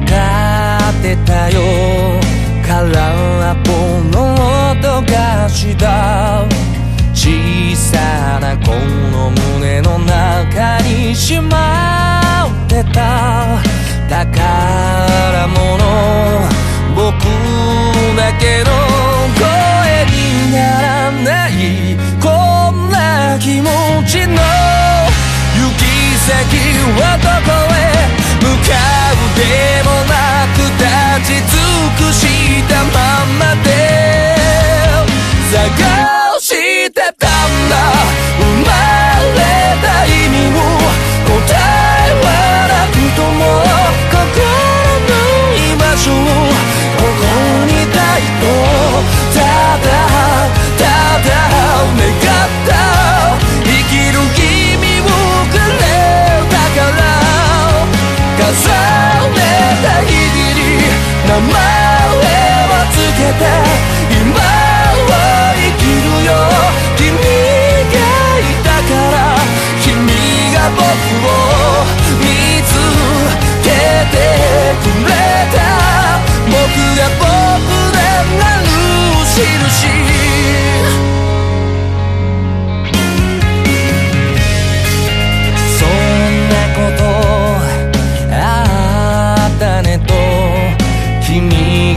かってたよ。空っぽの音がした。小さなこの胸の中にしまってた。宝物僕だけの声にならない。こんな気持ちの行き先はどこ？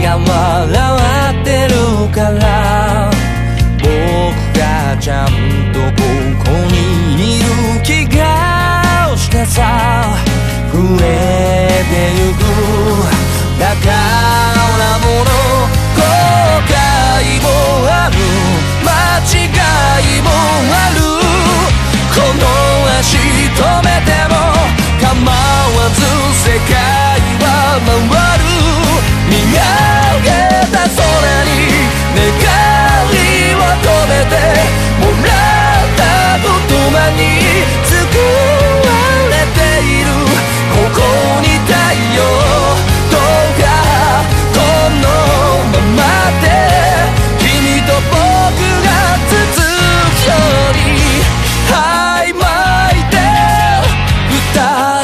が笑ってるから僕がちゃんとここにいる気がしてさ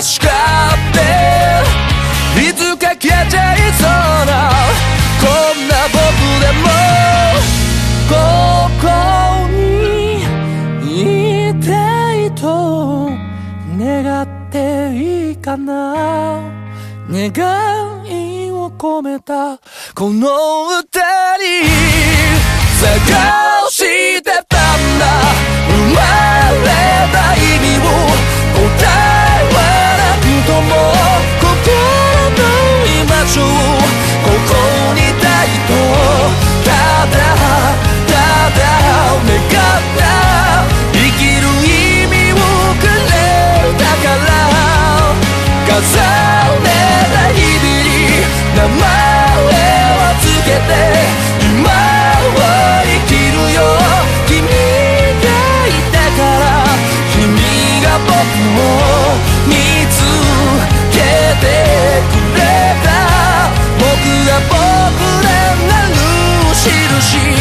しかっていつか消えちゃいそうなこんな僕でもここにいたいと願っていいかな願いを込めたこの歌に探印